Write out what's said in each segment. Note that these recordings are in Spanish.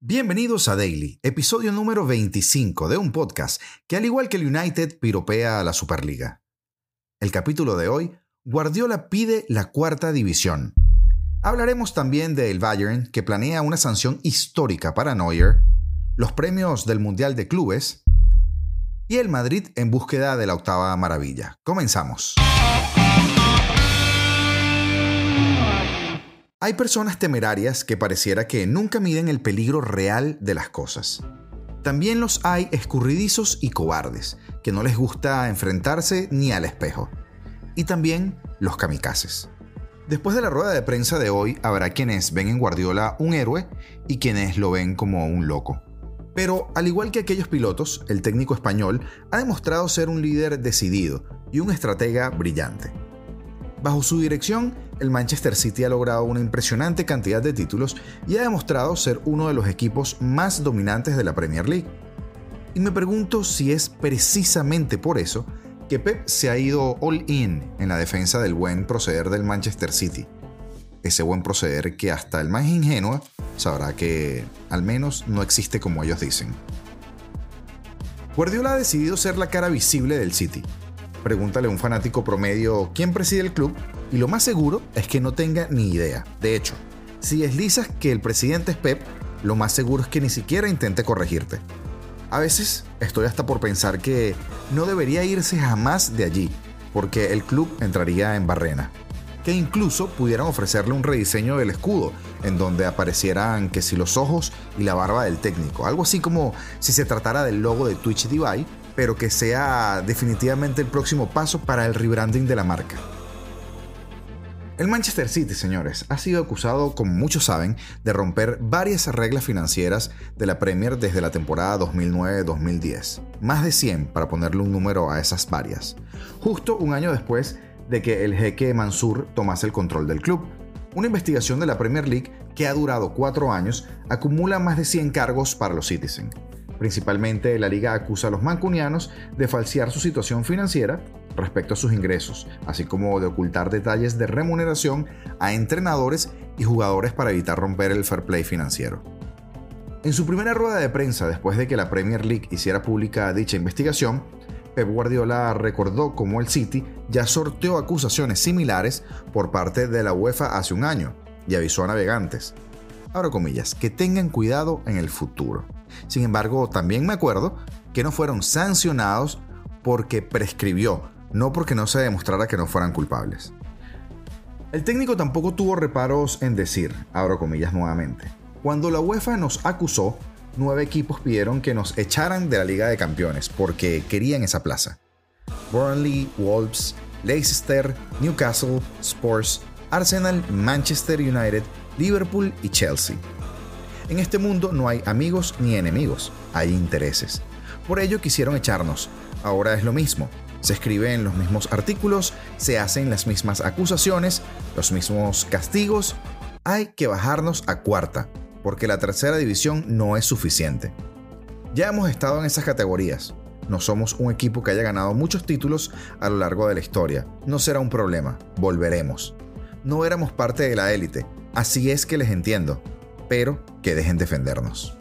Bienvenidos a Daily, episodio número 25 de un podcast que al igual que el United piropea a la Superliga. El capítulo de hoy, Guardiola pide la cuarta división. Hablaremos también del Bayern que planea una sanción histórica para Neuer, los premios del Mundial de Clubes y el Madrid en búsqueda de la octava maravilla. Comenzamos. Hay personas temerarias que pareciera que nunca miden el peligro real de las cosas. También los hay escurridizos y cobardes, que no les gusta enfrentarse ni al espejo. Y también los kamikazes. Después de la rueda de prensa de hoy, habrá quienes ven en Guardiola un héroe y quienes lo ven como un loco. Pero, al igual que aquellos pilotos, el técnico español ha demostrado ser un líder decidido y un estratega brillante. Bajo su dirección, el Manchester City ha logrado una impresionante cantidad de títulos y ha demostrado ser uno de los equipos más dominantes de la Premier League. Y me pregunto si es precisamente por eso que Pep se ha ido all in en la defensa del buen proceder del Manchester City. Ese buen proceder que hasta el más ingenuo sabrá que al menos no existe como ellos dicen. Guardiola ha decidido ser la cara visible del City, Pregúntale a un fanático promedio quién preside el club y lo más seguro es que no tenga ni idea. De hecho, si deslizas que el presidente es Pep, lo más seguro es que ni siquiera intente corregirte. A veces estoy hasta por pensar que no debería irse jamás de allí, porque el club entraría en barrena. Que incluso pudieran ofrecerle un rediseño del escudo, en donde aparecieran que si los ojos y la barba del técnico, algo así como si se tratara del logo de Twitch Divide, pero que sea definitivamente el próximo paso para el rebranding de la marca. El Manchester City, señores, ha sido acusado, como muchos saben, de romper varias reglas financieras de la Premier desde la temporada 2009-2010. Más de 100 para ponerle un número a esas varias. Justo un año después de que el jeque Mansur tomase el control del club. Una investigación de la Premier League que ha durado cuatro años acumula más de 100 cargos para los Citizen. Principalmente la liga acusa a los mancunianos de falsear su situación financiera respecto a sus ingresos, así como de ocultar detalles de remuneración a entrenadores y jugadores para evitar romper el fair play financiero. En su primera rueda de prensa después de que la Premier League hiciera pública dicha investigación, Pep Guardiola recordó cómo el City ya sorteó acusaciones similares por parte de la UEFA hace un año y avisó a navegantes, abro comillas, que tengan cuidado en el futuro. Sin embargo, también me acuerdo que no fueron sancionados porque prescribió, no porque no se demostrara que no fueran culpables. El técnico tampoco tuvo reparos en decir, abro comillas nuevamente, cuando la UEFA nos acusó, nueve equipos pidieron que nos echaran de la Liga de Campeones porque querían esa plaza. Burnley, Wolves, Leicester, Newcastle, Spurs, Arsenal, Manchester United, Liverpool y Chelsea. En este mundo no hay amigos ni enemigos, hay intereses. Por ello quisieron echarnos. Ahora es lo mismo. Se escriben los mismos artículos, se hacen las mismas acusaciones, los mismos castigos. Hay que bajarnos a cuarta, porque la tercera división no es suficiente. Ya hemos estado en esas categorías. No somos un equipo que haya ganado muchos títulos a lo largo de la historia. No será un problema. Volveremos. No éramos parte de la élite. Así es que les entiendo pero que dejen defendernos.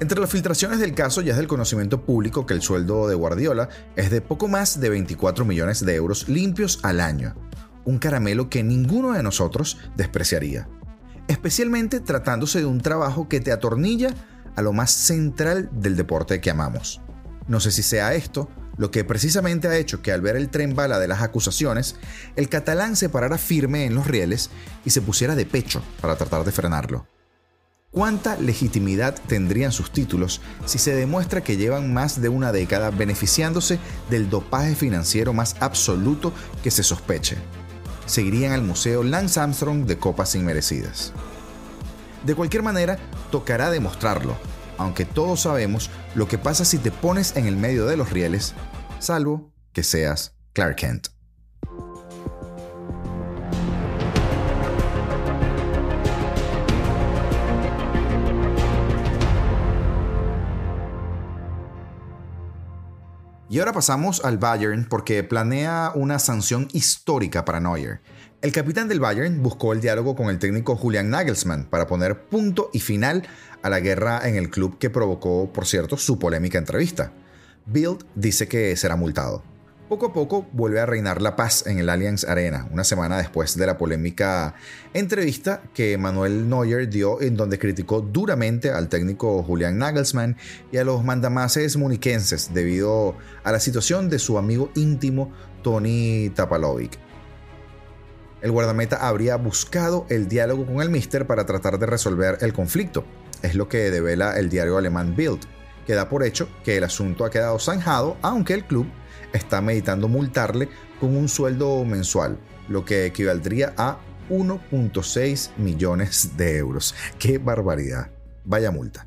Entre las filtraciones del caso ya es del conocimiento público que el sueldo de Guardiola es de poco más de 24 millones de euros limpios al año, un caramelo que ninguno de nosotros despreciaría, especialmente tratándose de un trabajo que te atornilla a lo más central del deporte que amamos. No sé si sea esto lo que precisamente ha hecho que al ver el tren bala de las acusaciones, el catalán se parara firme en los rieles y se pusiera de pecho para tratar de frenarlo. ¿Cuánta legitimidad tendrían sus títulos si se demuestra que llevan más de una década beneficiándose del dopaje financiero más absoluto que se sospeche? Seguirían al Museo Lance Armstrong de copas inmerecidas. De cualquier manera, tocará demostrarlo, aunque todos sabemos lo que pasa si te pones en el medio de los rieles, salvo que seas Clark Kent. Y ahora pasamos al Bayern porque planea una sanción histórica para Neuer. El capitán del Bayern buscó el diálogo con el técnico Julian Nagelsmann para poner punto y final a la guerra en el club que provocó, por cierto, su polémica entrevista. Bild dice que será multado. Poco a poco vuelve a reinar la paz en el Allianz Arena, una semana después de la polémica entrevista que Manuel Neuer dio en donde criticó duramente al técnico Julian Nagelsmann y a los mandamases muniquenses debido a la situación de su amigo íntimo Tony Tapalovic. El guardameta habría buscado el diálogo con el Mister para tratar de resolver el conflicto, es lo que devela el diario alemán Bild, que da por hecho que el asunto ha quedado zanjado, aunque el club está meditando multarle con un sueldo mensual, lo que equivaldría a 1.6 millones de euros. ¡Qué barbaridad! Vaya multa.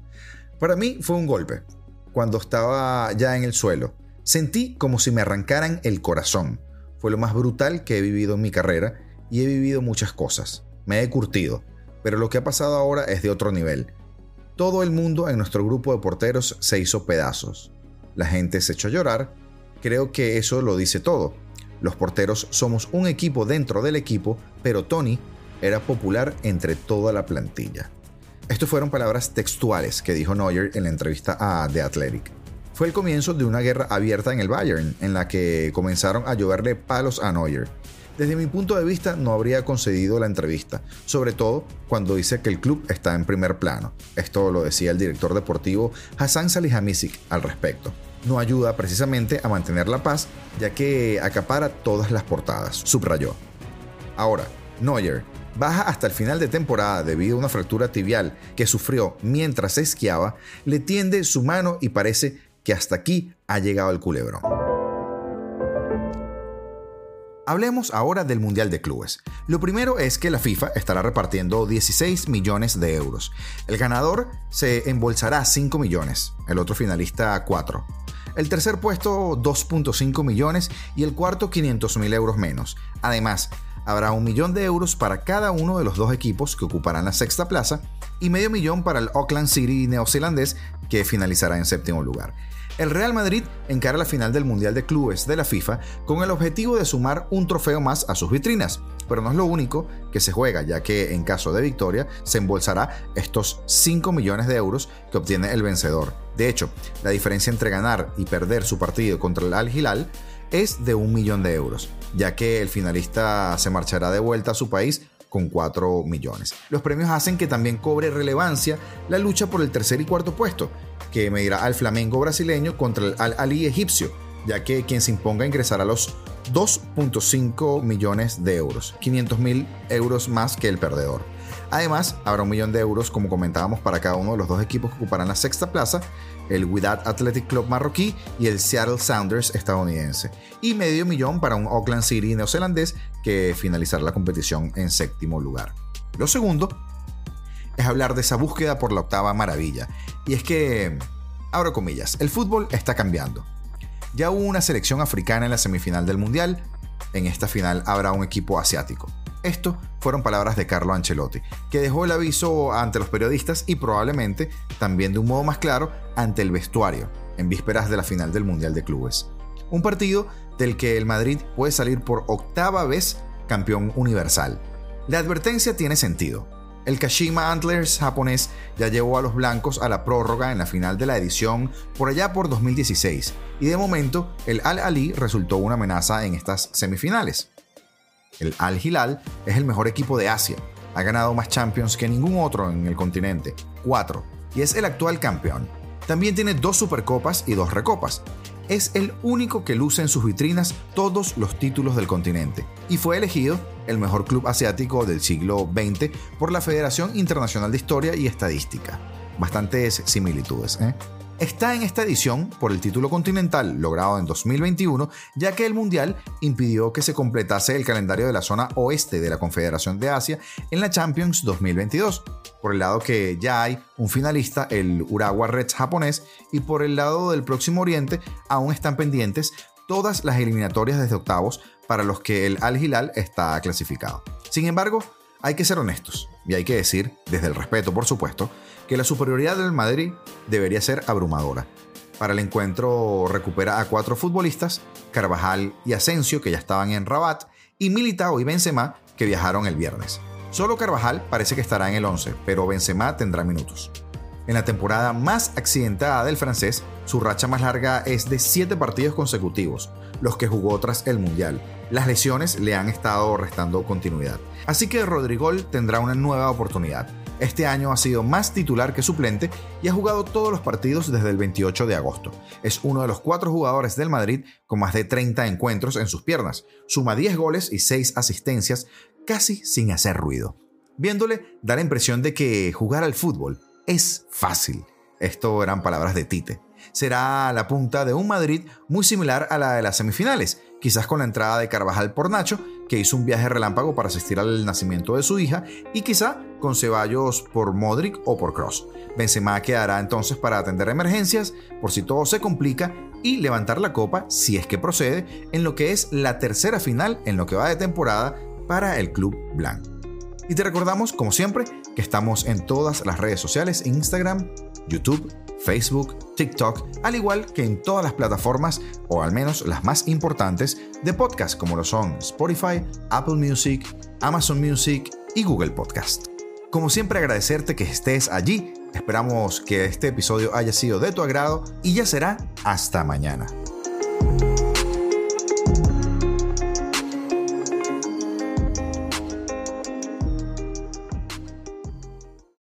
Para mí fue un golpe. Cuando estaba ya en el suelo, sentí como si me arrancaran el corazón. Fue lo más brutal que he vivido en mi carrera y he vivido muchas cosas. Me he curtido, pero lo que ha pasado ahora es de otro nivel. Todo el mundo en nuestro grupo de porteros se hizo pedazos. La gente se echó a llorar Creo que eso lo dice todo. Los porteros somos un equipo dentro del equipo, pero Tony era popular entre toda la plantilla. Estas fueron palabras textuales que dijo Neuer en la entrevista a The Athletic. Fue el comienzo de una guerra abierta en el Bayern, en la que comenzaron a lloverle palos a Neuer. Desde mi punto de vista no habría concedido la entrevista, sobre todo cuando dice que el club está en primer plano. Esto lo decía el director deportivo Hassan Salihamidzic al respecto no ayuda precisamente a mantener la paz, ya que acapara todas las portadas, subrayó. Ahora, Neuer baja hasta el final de temporada debido a una fractura tibial que sufrió mientras esquiaba, le tiende su mano y parece que hasta aquí ha llegado el culebrón. Hablemos ahora del Mundial de Clubes. Lo primero es que la FIFA estará repartiendo 16 millones de euros. El ganador se embolsará 5 millones, el otro finalista 4. El tercer puesto 2.5 millones y el cuarto 500 mil euros menos. Además, habrá un millón de euros para cada uno de los dos equipos que ocuparán la sexta plaza y medio millón para el Auckland City neozelandés que finalizará en séptimo lugar. El Real Madrid encara la final del Mundial de Clubes de la FIFA con el objetivo de sumar un trofeo más a sus vitrinas, pero no es lo único que se juega, ya que en caso de victoria se embolsará estos 5 millones de euros que obtiene el vencedor. De hecho, la diferencia entre ganar y perder su partido contra el Al Hilal es de un millón de euros, ya que el finalista se marchará de vuelta a su país con 4 millones. Los premios hacen que también cobre relevancia la lucha por el tercer y cuarto puesto, que medirá al Flamengo brasileño contra el Al Ali egipcio, ya que quien se imponga ingresará a los 2.5 millones de euros, 500 mil euros más que el perdedor. Además, habrá un millón de euros, como comentábamos, para cada uno de los dos equipos que ocuparán la sexta plaza, el Wydad Athletic Club marroquí y el Seattle Sounders estadounidense, y medio millón para un Auckland City neozelandés que finalizará la competición en séptimo lugar. Lo segundo es hablar de esa búsqueda por la octava maravilla, y es que, abro comillas, el fútbol está cambiando. Ya hubo una selección africana en la semifinal del Mundial, en esta final habrá un equipo asiático. Esto fueron palabras de Carlo Ancelotti, que dejó el aviso ante los periodistas y probablemente también de un modo más claro ante el vestuario, en vísperas de la final del Mundial de Clubes. Un partido del que el Madrid puede salir por octava vez campeón universal. La advertencia tiene sentido. El Kashima Antlers japonés ya llevó a los blancos a la prórroga en la final de la edición por allá por 2016 y de momento el Al Ali resultó una amenaza en estas semifinales. El Al Hilal es el mejor equipo de Asia. Ha ganado más Champions que ningún otro en el continente, cuatro, y es el actual campeón. También tiene dos Supercopas y dos Recopas. Es el único que luce en sus vitrinas todos los títulos del continente y fue elegido el mejor club asiático del siglo XX por la Federación Internacional de Historia y Estadística. Bastantes similitudes, ¿eh? Está en esta edición por el título continental logrado en 2021, ya que el Mundial impidió que se completase el calendario de la zona oeste de la Confederación de Asia en la Champions 2022. Por el lado que ya hay un finalista, el Urawa Reds japonés, y por el lado del próximo Oriente aún están pendientes todas las eliminatorias desde octavos para los que el Al Hilal está clasificado. Sin embargo, hay que ser honestos y hay que decir, desde el respeto por supuesto, que la superioridad del Madrid debería ser abrumadora. Para el encuentro recupera a cuatro futbolistas, Carvajal y Asensio, que ya estaban en Rabat, y Militao y Benzema, que viajaron el viernes. Solo Carvajal parece que estará en el 11, pero Benzema tendrá minutos. En la temporada más accidentada del francés, su racha más larga es de 7 partidos consecutivos, los que jugó tras el Mundial. Las lesiones le han estado restando continuidad. Así que Rodrigol tendrá una nueva oportunidad. Este año ha sido más titular que suplente y ha jugado todos los partidos desde el 28 de agosto. Es uno de los cuatro jugadores del Madrid con más de 30 encuentros en sus piernas. Suma 10 goles y 6 asistencias casi sin hacer ruido. Viéndole, da la impresión de que jugar al fútbol es fácil. Esto eran palabras de Tite. Será la punta de un Madrid muy similar a la de las semifinales, quizás con la entrada de Carvajal por Nacho, que hizo un viaje relámpago para asistir al nacimiento de su hija, y quizá con Ceballos por Modric o por Cross. Benzema quedará entonces para atender emergencias por si todo se complica y levantar la copa si es que procede en lo que es la tercera final en lo que va de temporada para el club blanco. Y te recordamos, como siempre, que estamos en todas las redes sociales, Instagram, YouTube, Facebook, TikTok, al igual que en todas las plataformas, o al menos las más importantes, de podcast como lo son Spotify, Apple Music, Amazon Music y Google Podcast. Como siempre agradecerte que estés allí, esperamos que este episodio haya sido de tu agrado y ya será hasta mañana.